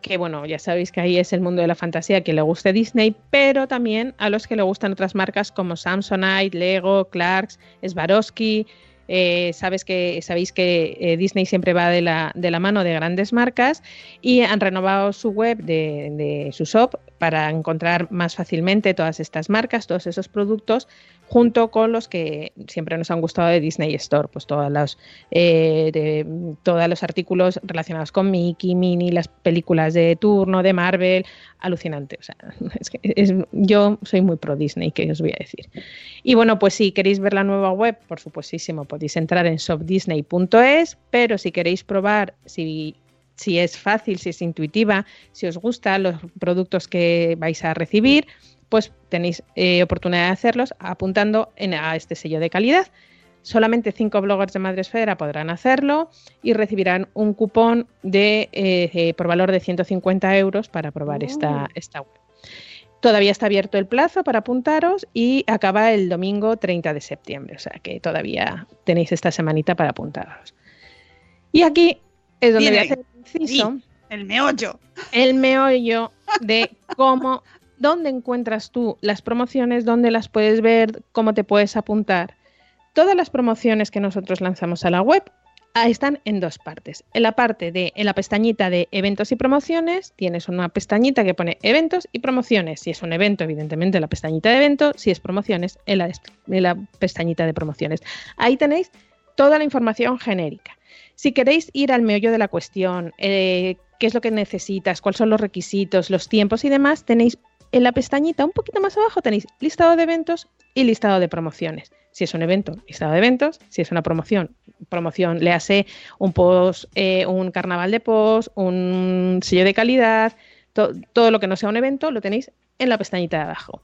Que bueno, ya sabéis que ahí es el mundo de la fantasía que le guste Disney, pero también a los que le gustan otras marcas como Samsonite, Lego, Clarks, Swarovski. Eh, sabes que, sabéis que eh, Disney siempre va de la, de la mano de grandes marcas y han renovado su web de, de su shop para encontrar más fácilmente todas estas marcas, todos esos productos junto con los que siempre nos han gustado de Disney Store, pues todos los, eh, todos los artículos relacionados con Mickey, Minnie, las películas de turno, de Marvel, alucinante. O sea, [LAUGHS] es que yo soy muy pro Disney, que os voy a decir. Y bueno, pues si queréis ver la nueva web, por supuestísimo, podéis entrar en shopdisney.es, pero si queréis probar, si si es fácil, si es intuitiva, si os gustan los productos que vais a recibir, pues tenéis eh, oportunidad de hacerlos apuntando en, a este sello de calidad. Solamente cinco bloggers de Madresfera podrán hacerlo y recibirán un cupón de, eh, eh, por valor de 150 euros para probar esta, esta web. Todavía está abierto el plazo para apuntaros y acaba el domingo 30 de septiembre, o sea que todavía tenéis esta semanita para apuntaros. Y aquí es donde voy a hacer el inciso. Sí, el meollo. El meollo de cómo, dónde encuentras tú las promociones, dónde las puedes ver, cómo te puedes apuntar. Todas las promociones que nosotros lanzamos a la web están en dos partes. En la parte de, en la pestañita de eventos y promociones, tienes una pestañita que pone eventos y promociones. Si es un evento, evidentemente la pestañita de eventos, si es promociones, en la, en la pestañita de promociones. Ahí tenéis toda la información genérica. Si queréis ir al meollo de la cuestión, eh, qué es lo que necesitas, cuáles son los requisitos, los tiempos y demás, tenéis en la pestañita un poquito más abajo tenéis listado de eventos y listado de promociones. Si es un evento, listado de eventos. Si es una promoción, promoción, le hace un post, eh, un carnaval de post, un sello de calidad, to todo lo que no sea un evento lo tenéis en la pestañita de abajo.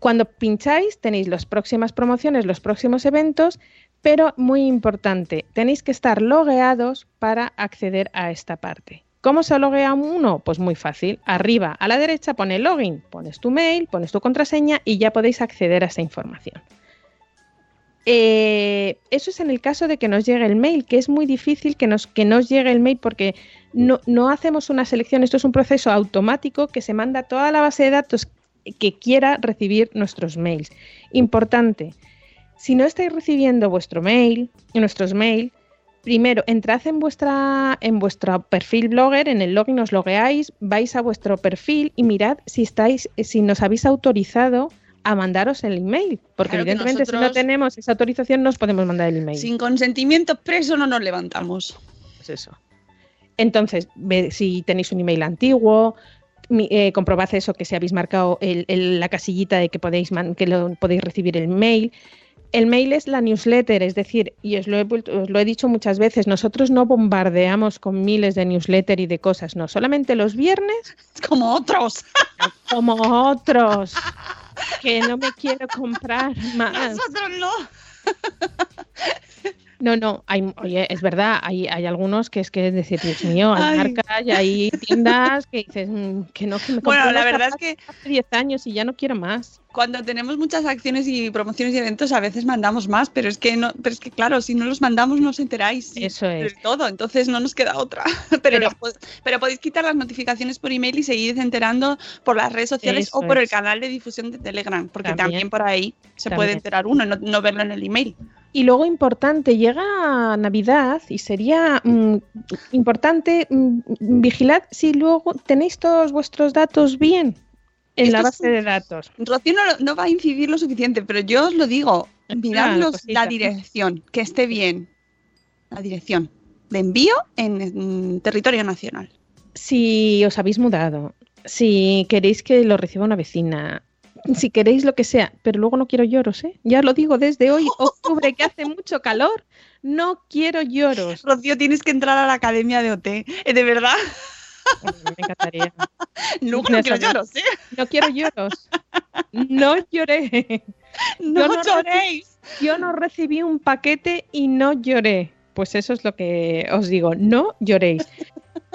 Cuando pincháis tenéis las próximas promociones, los próximos eventos, pero muy importante, tenéis que estar logueados para acceder a esta parte. ¿Cómo se loguea uno? Pues muy fácil. Arriba a la derecha pone login, pones tu mail, pones tu contraseña y ya podéis acceder a esa información. Eh, eso es en el caso de que nos llegue el mail, que es muy difícil que nos, que nos llegue el mail porque no, no hacemos una selección, esto es un proceso automático que se manda a toda la base de datos que quiera recibir nuestros mails. Importante, si no estáis recibiendo vuestro mail, nuestros mails, primero entrad en vuestra en vuestro perfil blogger, en el login os logueáis, vais a vuestro perfil y mirad si estáis si nos habéis autorizado a mandaros el email, porque Claro evidentemente si no tenemos esa autorización no os podemos mandar el email. Sin consentimiento expreso no nos levantamos. Pues eso. Entonces, ve si tenéis un email antiguo, eh, comprobad eso, que si habéis marcado el- el- la casillita de que podéis, man- que lo, podéis recibir el mail. El mail es la newsletter, es decir, y os lo, he, os lo he dicho muchas veces, nosotros no bombardeamos con miles de newsletter y de cosas, no, solamente los viernes. [LAUGHS] Como otros. Como otros. Que no me quiero comprar [LAUGHS] más. Nosotros no. No, no, hay, oye, es verdad, hay, hay algunos que es que es decir, Dios mío, hay Ay. marcas y hay tiendas que dices mm, que no, que me Bueno, la verdad es zapatos hace 10 años y ya no quiero más. Cuando tenemos muchas acciones y promociones y eventos, a veces mandamos más, pero es que no, pero es que claro, si no los mandamos no os enteráis Eso de es. todo, entonces no nos queda otra. [LAUGHS] Pero, Pero- pero podéis quitar las notificaciones por email y seguir enterando por las redes sociales o por el canal de difusión de Telegram, porque También. también, por ahí se puede enterar uno, no, no verlo en el email. Y luego importante, llega Navidad y sería mm, importante mm, vigilad si luego tenéis todos vuestros datos bien en Esto la base un- de datos. Rocío no, no va a incidir lo suficiente, pero yo os lo digo, mirad Claro, los- cosita. la dirección, que esté bien. La dirección de envío en, en territorio nacional. Si os habéis mudado, si queréis que lo reciba una vecina, si queréis lo que sea, pero luego no quiero lloros, ¿eh? Ya lo digo desde hoy, [LAUGHS] octubre, que hace mucho calor, no quiero lloros. Rocío, tienes que entrar a la academia de OT, ¿eh? de verdad. Me encantaría. [LAUGHS] No no quiero lloros, ¿eh? No quiero lloros. No lloré. [LAUGHS] No Yo no lloréis. Yo no recibí un paquete y no lloré. Pues eso es lo que os digo, no lloréis.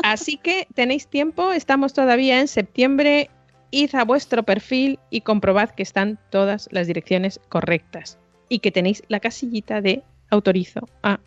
Así que tenéis tiempo, estamos todavía en septiembre, id a vuestro perfil y comprobad que están todas las direcciones correctas y que tenéis la casillita de autorizo a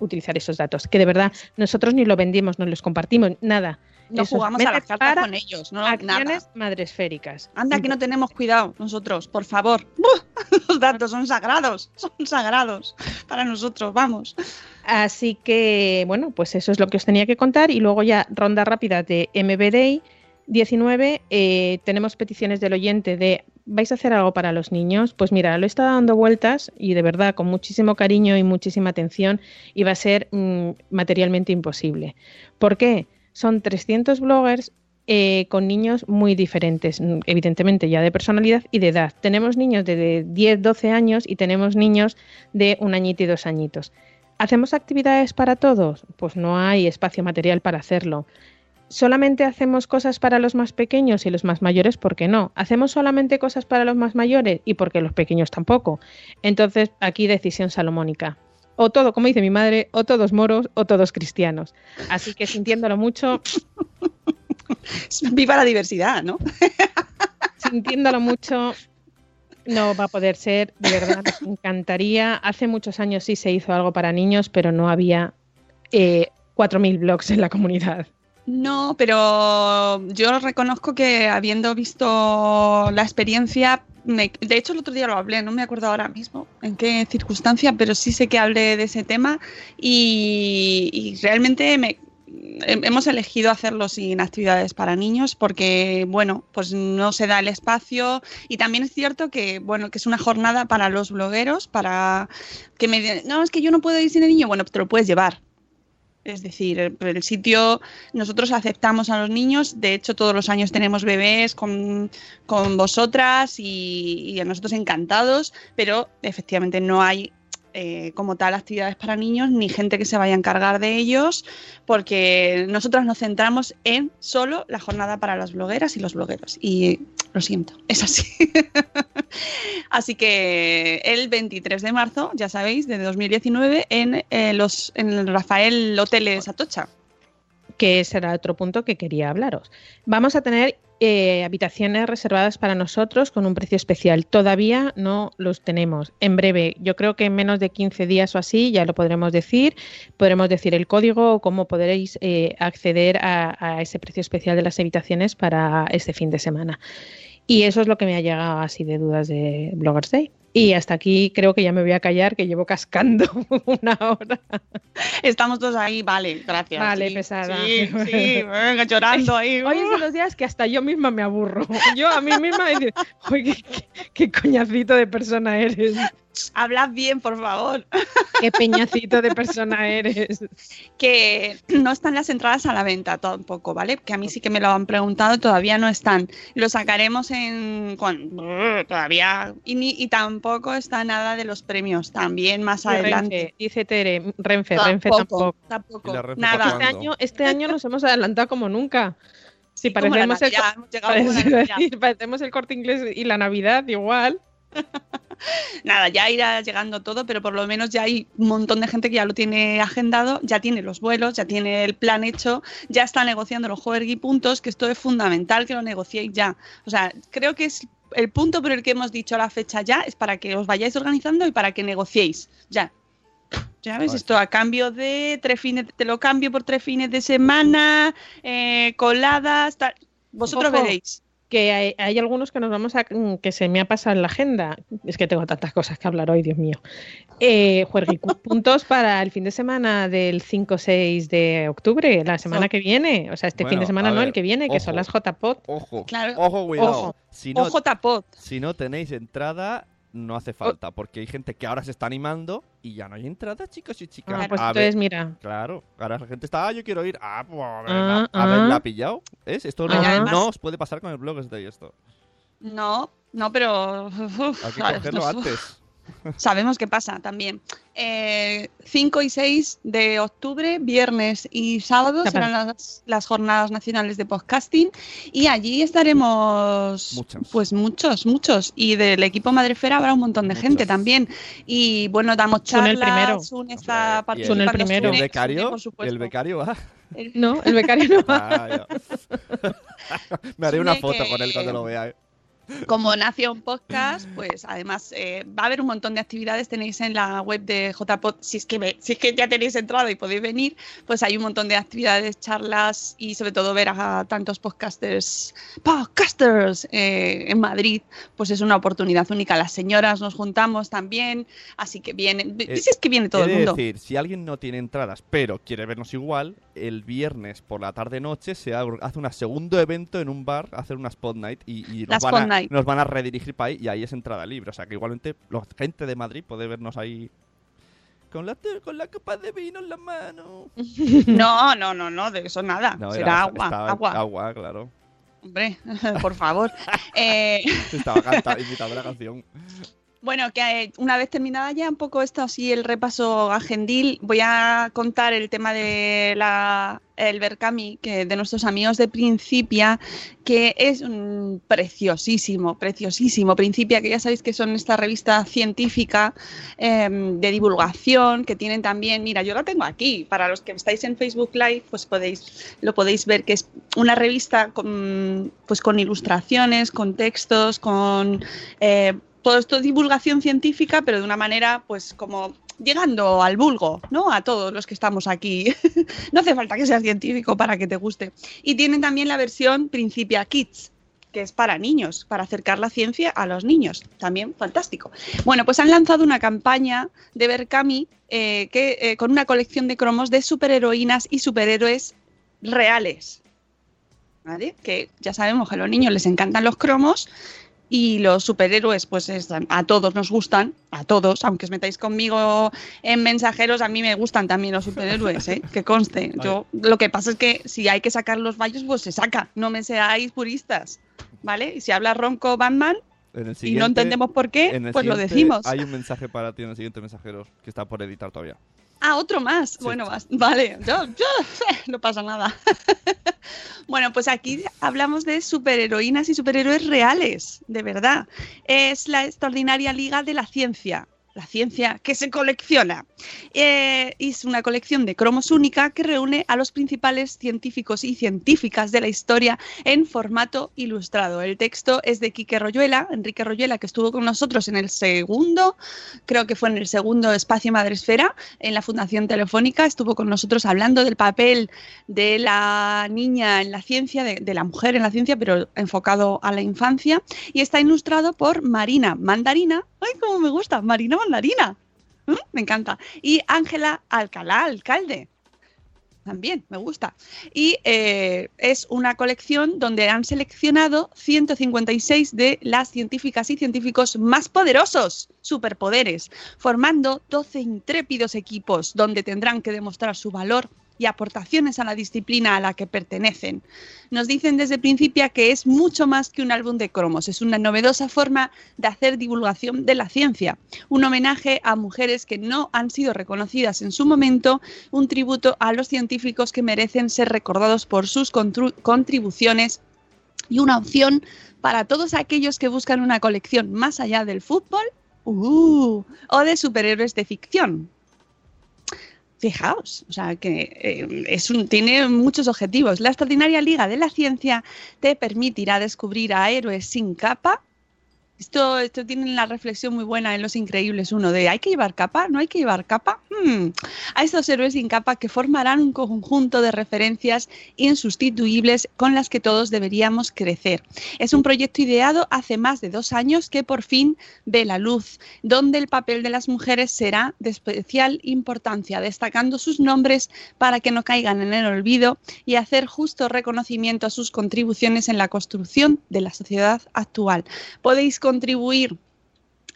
utilizar esos datos, que de verdad nosotros ni lo vendimos, no los compartimos, nada. No jugamos a las cartas con ellos, no acciones nada. madresféricas. Anda, que no tenemos cuidado nosotros, por favor. [LAUGHS] Los datos son sagrados, son sagrados para nosotros, vamos. Así que, bueno, pues eso es lo que os tenía que contar. Y luego ya, ronda rápida de MBDay 19. eh, tenemos peticiones del oyente de ¿vais a hacer algo para los niños? Pues mira, lo he estado dando vueltas y de verdad con muchísimo cariño y muchísima atención y va a ser mm, materialmente imposible. ¿Por qué? Son 300 bloggers eh, con niños muy diferentes, mm, evidentemente ya de personalidad y de edad. Tenemos niños de, de 10, 12 años y tenemos niños de un añito y dos añitos. ¿Hacemos actividades para todos? Pues no hay espacio material para hacerlo. ¿Solamente hacemos cosas para los más pequeños y los más mayores? ¿Por qué no? ¿Hacemos solamente cosas para los más mayores y porque los pequeños tampoco? Entonces, aquí decisión salomónica. O todo, como dice mi madre, o todos moros o todos cristianos. Así que sintiéndolo mucho, Viva la diversidad, ¿no? [LAUGHS] sintiéndolo mucho, no va a poder ser, de verdad, nos encantaría. Hace muchos años sí se hizo algo para niños, pero no había eh, 4.000 blogs en la comunidad. No, pero yo reconozco que habiendo visto la experiencia, me- de hecho el otro día lo hablé, no me acuerdo ahora mismo en qué circunstancia, pero sí sé que hablé de ese tema y, y realmente me, he- hemos elegido hacerlo sin actividades para niños porque, bueno, pues no se da el espacio y también es cierto que, bueno, que es una jornada para los blogueros, para que me digan, no, es que yo no puedo ir sin el niño, bueno, te lo puedes llevar. Es decir, el, sitio, nosotros aceptamos a los niños, de hecho todos los años tenemos bebés con, con vosotras y, y a nosotros encantados, pero efectivamente no hay eh, como tal actividades para niños ni gente que se vaya a encargar de ellos, porque nosotros nos centramos en solo la jornada para las blogueras y los blogueros. Y lo siento, es así. [LAUGHS] Así que el 23 de marzo, ya sabéis, de 2019, en, eh, los, en el Rafael Hoteles Atocha. que ese era otro punto que quería hablaros. Vamos a tener eh, habitaciones reservadas para nosotros con un precio especial. Todavía no los tenemos. En breve, yo creo que en menos de 15 días o así ya lo podremos decir. Podremos decir el código o cómo podréis eh, acceder a, ese precio especial de las habitaciones para este fin de semana. Y eso es lo que me ha llegado así de dudas de Bloggers Day. Y hasta aquí creo que ya me voy a callar, que llevo cascando [LAUGHS] una hora. Estamos todos ahí, vale, gracias. Vale, sí, pesada. Sí, sí, venga, llorando ahí. Hoy es de los días que hasta yo misma me aburro. Yo a mí misma "Oye, qué, qué- qué coñacito de persona eres. Hablad bien, por favor. [LAUGHS] Qué peñacito de persona eres. que no están las entradas a la venta tampoco, ¿vale? Que a mí sí que me lo han preguntado, todavía no están. Lo sacaremos en con- todavía y, ni- y tampoco está nada de los premios, también más adelante. Renfe, dice Tere, Renfe, Renfe tampoco. tampoco, ¿Y la Renfe nada. Este año, este año nos hemos adelantado como nunca. Sí, parecemos, Navidad, [LAUGHS] parecemos el corte inglés y la Navidad igual. [LAUGHS] Nada, ya irá llegando todo, pero por lo menos ya hay un montón de gente que ya lo tiene agendado, ya tiene los vuelos, ya tiene el plan hecho, ya está negociando los juegos puntos, que esto es fundamental que lo negociéis ya. O sea, creo que es el punto por el que hemos dicho la fecha ya, es para que os vayáis organizando y para que negociéis ya. Ya ves, Vale. esto a cambio de tres fines, te lo cambio por tres fines de semana, eh, coladas, tal. Vosotros Ojo. veréis. Que hay, hay algunos que nos vamos a. que se me ha pasado en la agenda. Es que tengo tantas cosas que hablar hoy, Dios mío. Eh, [LAUGHS] puntos para el fin de semana del 5-6 de octubre, la semana que viene. O sea, este fin de semana no, ver, el que viene, que son las JPOT. Ojo, Claro. ojo, cuidado. Ojo. Si no, Ojo si no tenéis entrada, no hace falta, porque hay gente que ahora se está animando y ya no hay entrada, chicos y chicas. Ah, pues A entonces, ver, mira. Claro, ahora la gente está, ah, yo quiero ir. Ah, pues a ver, Ah, a ver, ah. la ha pillado. ¿Es? Esto no, además- no os puede pasar con el blog de esto. No, no, pero uf, [LAUGHS] Hay que [LAUGHS] cogerlo [LAUGHS] antes. Sabemos qué pasa también. Eh, 5 y 6 de octubre, viernes y sábado serán las, las jornadas nacionales de podcasting y allí estaremos Muchos. pues muchos, muchos y del equipo Madrefera habrá un montón de Muchos. gente también y bueno, damos Sun el primero. charlas, Sun está y el- el primero. ¿Y el becario? Sune, por ¿Y supuesto. el becario va? El- No, el becario no va. Ah. [LAUGHS] Me haré una foto que- con él cuando lo vea. Como nació un podcast, pues además eh, va a haber un montón de actividades. Tenéis en la web de JPod, si es que ve- si es que ya tenéis entrada y podéis venir, pues hay un montón de actividades, charlas y sobre todo ver a tantos podcasters, podcasters eh, en Madrid, pues es una oportunidad única. Las señoras nos juntamos también, así que vienen, Eh, si es que viene todo el mundo. decir, si alguien no tiene entradas, pero quiere vernos igual, el viernes por la tarde-noche se ha- hace un segundo evento en un bar, hacer una Spot Night y, y nos, van Spot a, Nos van a redirigir para ahí y ahí es entrada libre. O sea que igualmente la gente de Madrid puede vernos ahí con la, con la copa de vino en la mano. [LAUGHS] No, no, no, no, de eso nada. No, Será era- agua, estaba- agua. Agua, claro. Hombre, [LAUGHS] por favor. [LAUGHS] Eh, Estaba cantando, invitando la canción. Bueno, que eh, una vez terminada ya un poco esto así el repaso agendil, voy a contar el tema de la el Berkami, que de nuestros amigos de Principia, que es un preciosísimo, preciosísimo Principia, que ya sabéis que son esta revista científica eh, de divulgación, que tienen también, mira, yo la tengo aquí, para los que estáis en Facebook Live, pues podéis, lo podéis ver, que es una revista con, pues con ilustraciones, con textos, con eh, todo esto es divulgación científica, pero de una manera, pues como llegando al vulgo, ¿no? A todos los que estamos aquí. [LAUGHS] no hace falta que seas científico para que te guste. Y tienen también la versión Principia Kids, que es para niños, para acercar la ciencia a los niños. También fantástico. Bueno, pues han lanzado una campaña de Berkami eh, que, eh, con una colección de cromos de superheroínas y superhéroes reales. ¿Vale? Que ya sabemos que a los niños les encantan los cromos y los superhéroes, pues están- a todos nos gustan, a todos, aunque os metáis conmigo en mensajeros, a mí me gustan también los superhéroes, ¿eh? que conste. [LAUGHS] Yo, lo que pasa es que si hay que sacar los vallos, pues se saca, no me seáis puristas, ¿vale? Y si habla ronco Batman, y no entendemos por qué, pues lo decimos. Hay un mensaje para ti en el siguiente mensajero que está por editar todavía. Ah, otro más. Bueno, vale, yo, yo, [LAUGHS] no pasa nada. [LAUGHS] bueno, pues aquí hablamos de superheroínas y superhéroes reales, de verdad. Es la extraordinaria liga de la ciencia. La ciencia que se colecciona. Eh, es una colección de cromos única que reúne a los principales científicos y científicas de la historia en formato ilustrado. El texto es de Quique Royuela, Enrique Royuela, que estuvo con nosotros en el segundo, creo que fue en el segundo espacio Madresfera, en la Fundación Telefónica, estuvo con nosotros hablando del papel de la niña en la ciencia, de, de la mujer en la ciencia, pero enfocado a la infancia, y está ilustrado por Marina Mandarina. ¡Ay, cómo me gusta! Marina Mandarina. ¿Mm? Me encanta. Y Ángela Alcalá, alcalde. También, me gusta. Y eh, es una colección donde han seleccionado 156 de las científicas y científicos más poderosos, superpoderes, formando 12 intrépidos equipos donde tendrán que demostrar su valor y aportaciones a la disciplina a la que pertenecen. Nos dicen desde principio que es mucho más que un álbum de cromos, es una novedosa forma de hacer divulgación de la ciencia, un homenaje a mujeres que no han sido reconocidas en su momento, un tributo a los científicos que merecen ser recordados por sus contribuciones y una opción para todos aquellos que buscan una colección más allá del fútbol uh, o de superhéroes de ficción. Fijaos, o sea que eh, es un- tiene muchos objetivos. La extraordinaria Liga de la Ciencia te permitirá descubrir a héroes sin capa. Esto, esto tiene la reflexión muy buena en Los Increíbles uno de ¿hay que llevar capa? ¿No hay que llevar capa? Hmm. A estos héroes sin capa que formarán un conjunto de referencias insustituibles con las que todos deberíamos crecer. Es un proyecto ideado hace más de dos años que por fin ve la luz, donde el papel de las mujeres será de especial importancia, destacando sus nombres para que no caigan en el olvido y hacer justo reconocimiento a sus contribuciones en la construcción de la sociedad actual. Podéis contribuir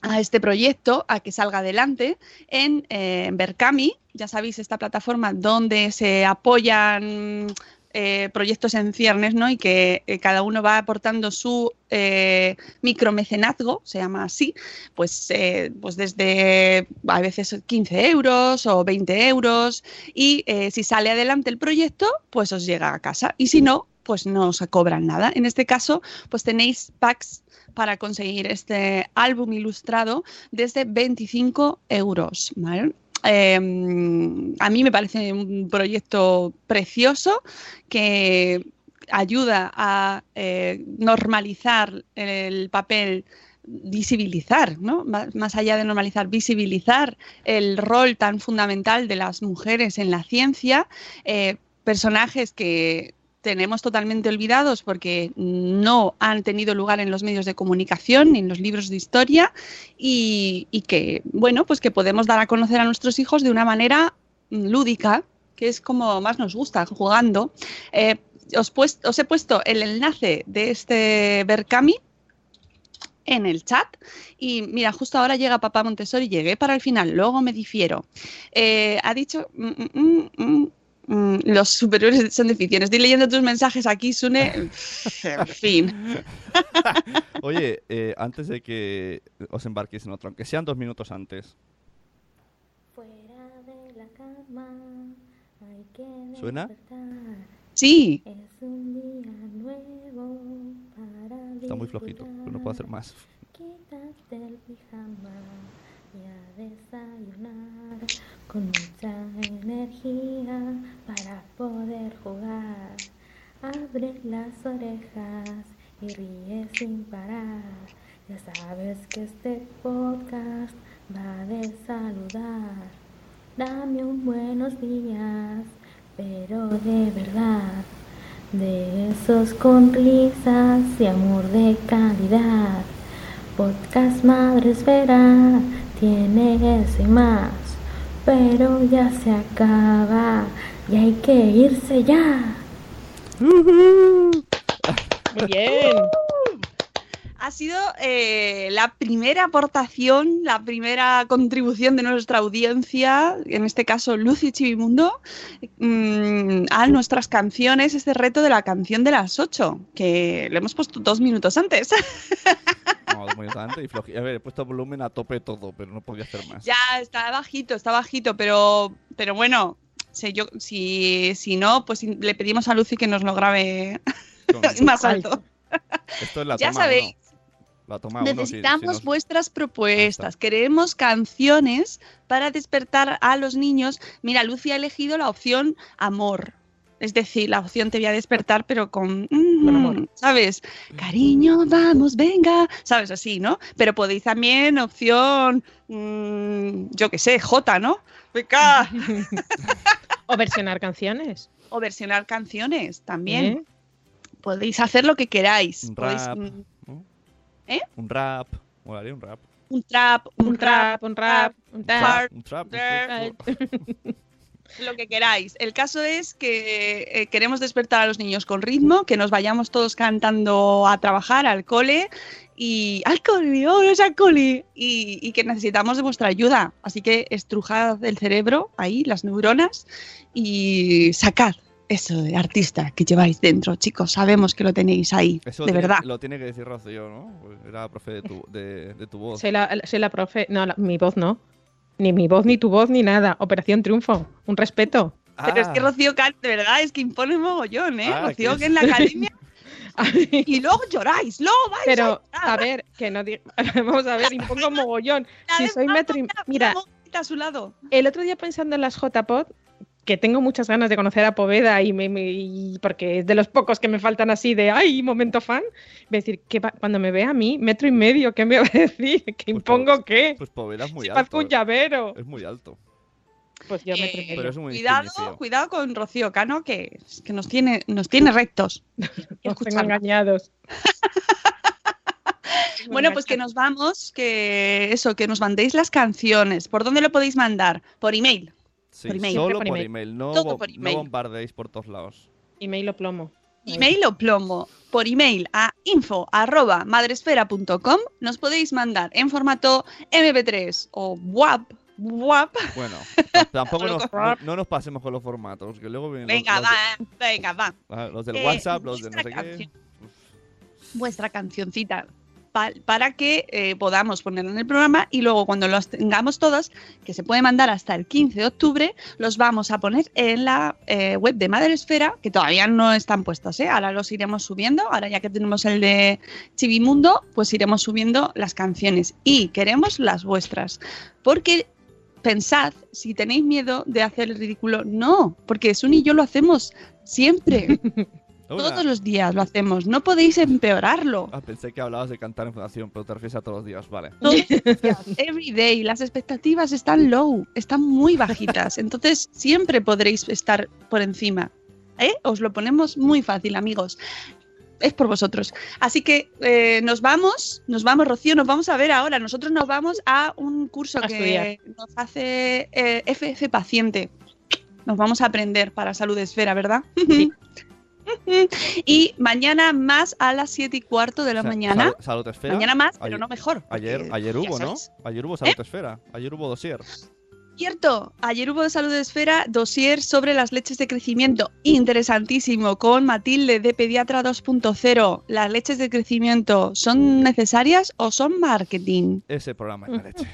a este proyecto, a que salga adelante en eh, Berkami, ya sabéis, esta plataforma donde se apoyan eh, proyectos en ciernes, ¿no? Y que eh, cada uno va aportando su eh, micromecenazgo, se llama así, pues, eh, pues desde a veces 15 euros o 20 euros y si sale adelante el proyecto, pues os llega a casa y si no, pues no os cobran nada. En este caso, pues tenéis packs para conseguir este álbum ilustrado desde 25 euros. Eh, a mí me parece un proyecto precioso que ayuda a eh, normalizar el papel visibilizar, ¿no? Má- Más allá de normalizar, visibilizar el rol tan fundamental de las mujeres en la ciencia, eh, personajes que tenemos totalmente olvidados porque no han tenido lugar en los medios de comunicación ni en los libros de historia y, que, bueno, pues que podemos dar a conocer a nuestros hijos de una manera lúdica, que es como más nos gusta, jugando. Eh, os, pues- os he puesto el enlace de este Berkami en el chat. Y mira, justo ahora llega Papá Montessori, llegué para el final, luego me difiero. Eh, ha dicho, mm, mm, mm, mm, los superiores son deficientes. Estoy leyendo tus mensajes aquí, Sune. [LAUGHS] En fin. [LAUGHS] Oye, eh, antes de que os embarquéis en otro, aunque sean dos minutos antes. ¿Suena? Sí. Está muy flojito, pero no puedo hacer más. Quítate el pijama y a desayunar con mucha energía para poder jugar. Abre las orejas y ríe sin parar. Ya sabes que este podcast va de saludar. Dame un buenos días, pero de verdad. De esos con risas y amor de calidad. Podcast Madre Esfera tiene eso y más. Pero ya se acaba y hay que irse ya. Muy bien. Ha sido eh, la primera aportación, la primera contribución de nuestra audiencia, en este caso Lucy Chivimundo, mm, a nuestras canciones, este reto de la canción de las 8, que le hemos puesto dos minutos antes. [LAUGHS] No, muy bastante y floji- A ver, he puesto volumen a tope todo, pero no podía hacer más. ya está bajito, está bajito, pero, pero bueno, si, yo, si, si no, pues le pedimos a Lucy que nos lo grabe [LAUGHS] más alto. Esto es la Ya toma sabéis. La toma uno, si- si Necesitamos nos- vuestras propuestas. Queremos canciones para despertar a los niños. Mira, Lucy ha elegido la opción amor. Es decir, la opción te voy a despertar, pero con, mm, ¿sabes? Cariño, vamos, venga, ¿sabes? Así, ¿no? Pero podéis también opción, mm, yo qué sé, J, ¿no? Venga. [LAUGHS] O versionar canciones. O versionar canciones también. ¿Eh? Podéis hacer lo que queráis. Un Podéis, rap, mm. ¿Eh? Un rap. Molaría un rap. un trap, un, trap, un rap, un trap, Un trap. un trap, trap. [LAUGHS] lo que queráis. El caso es que eh, queremos despertar a los niños con ritmo, que nos vayamos todos cantando a trabajar al cole y al cole, oh, es al cole y, y que necesitamos de vuestra ayuda. Así que estrujad el cerebro ahí, las neuronas y sacad eso de artista que lleváis dentro, chicos. Sabemos que lo tenéis ahí, Eso de tiene- verdad. Lo tiene que decir Rocío, ¿no? Pues Era profe de tu, de, de tu voz. Soy la, soy la profe. No, la- mi voz no. Ni mi voz, ni tu voz, ni nada. Operación Triunfo. Un respeto. Pero es que Rocío Cal, de verdad, es que impone mogollón, ¿eh? Ah, Rocío que que en la academia. [LAUGHS] y luego lloráis, luego vais Pero, a a ver, que no diga. [LAUGHS] Vamos a ver, impongo mogollón. Si soy metro y... Mira, a su lado. el otro día pensando en las JPod, que tengo muchas ganas de conocer a Poveda y, me, me- y porque es de los pocos que me faltan así de ay, momento fan, voy a decir que va- cuando me vea a mí, metro y medio, ¿qué me va a [LAUGHS] decir? ¿Que impongo qué? Pues Poveda es muy Si alto. un llavero. Es muy alto. Pues yo metro y medio. Pero es muy Cuidado, cuidado con Rocío Cano, que, que nos tiene, nos tiene rectos. [LAUGHS] Nos tengo engañados. [LAUGHS] Bueno, pues que nos vamos, que eso, que nos mandéis las canciones. ¿Por dónde lo podéis mandar? Por email. Sí, por email. solo por, por email. No, Todo por no email. bombardeéis por todos lados. Email o plomo. Email o plomo. Por email a info arroba madresfera.com nos podéis mandar en formato MP3 o WAP. WAP. Bueno, t- [LAUGHS] tampoco nos, no, no nos pasemos con los formatos, que luego vienen Venga, los, va, venga, va. ah, los del Eh, WhatsApp, los de no sé vuestra qué. canción. vuestra cancioncita pa- para que eh, podamos ponerla en el programa y luego cuando los tengamos todos, que se puede mandar hasta el 15 de octubre, los vamos a poner en la eh, web de Madre Esfera, que todavía no están puestos, ¿eh? ahora los iremos subiendo, ahora ya que tenemos el de Chivimundo, pues iremos subiendo las canciones y queremos las vuestras, porque pensad, si tenéis miedo de hacer el ridículo, no, porque Sun y yo lo hacemos siempre. [LAUGHS] Todos los días lo hacemos. No podéis empeorarlo. Ah, pensé que hablabas de cantar en fundación, pero te refieres a todos los días, vale. Todos los [LAUGHS] días, every day. Las expectativas están low, están muy bajitas. Entonces siempre podréis estar por encima. ¿eh? Os lo ponemos muy fácil, amigos. Es por vosotros. Así que eh, nos vamos, nos vamos, Rocío, nos vamos a ver ahora. Nosotros nos vamos a un curso A que estudiar. nos hace eh, FF Paciente. Nos vamos a aprender para Salud Esfera, ¿verdad? [LAUGHS] [LAUGHS] y mañana más a las 7 y cuarto de la O sea, mañana. Salud- Salud Esfera. Mañana más, pero Ayer- no mejor. Ayer, ayer hubo, ¿no? Ayer hubo Salud Esfera. Ayer hubo dossier. Cierto, ayer hubo de Salud Esfera dossier sobre las leches de crecimiento. Interesantísimo, con Matilde de Pediatra 2.0. ¿Las leches de crecimiento son necesarias o son marketing? Ese programa es la leche.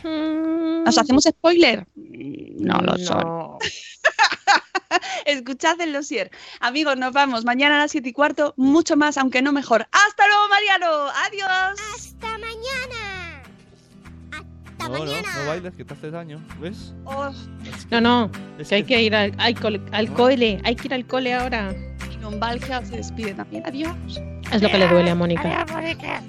¿Nos hacemos spoiler? No lo No. son. [LAUGHS] [LAUGHS] Escuchad el dossier. Amigos, nos vamos. Mañana a las 7 y cuarto, mucho más, aunque no mejor. ¡Hasta luego, Mariano! ¡Adiós! ¡Hasta mañana! ¡Hasta No, no, mañana! no bailes, que te haces daño. ¿Ves? Oh, No, no, Es que hay que- ir al, al, cole, al cole, hay que ir al cole ahora. y Don Valja se despide también. Adiós. Es lo que le duele a Mónica. Adiós, Mónica.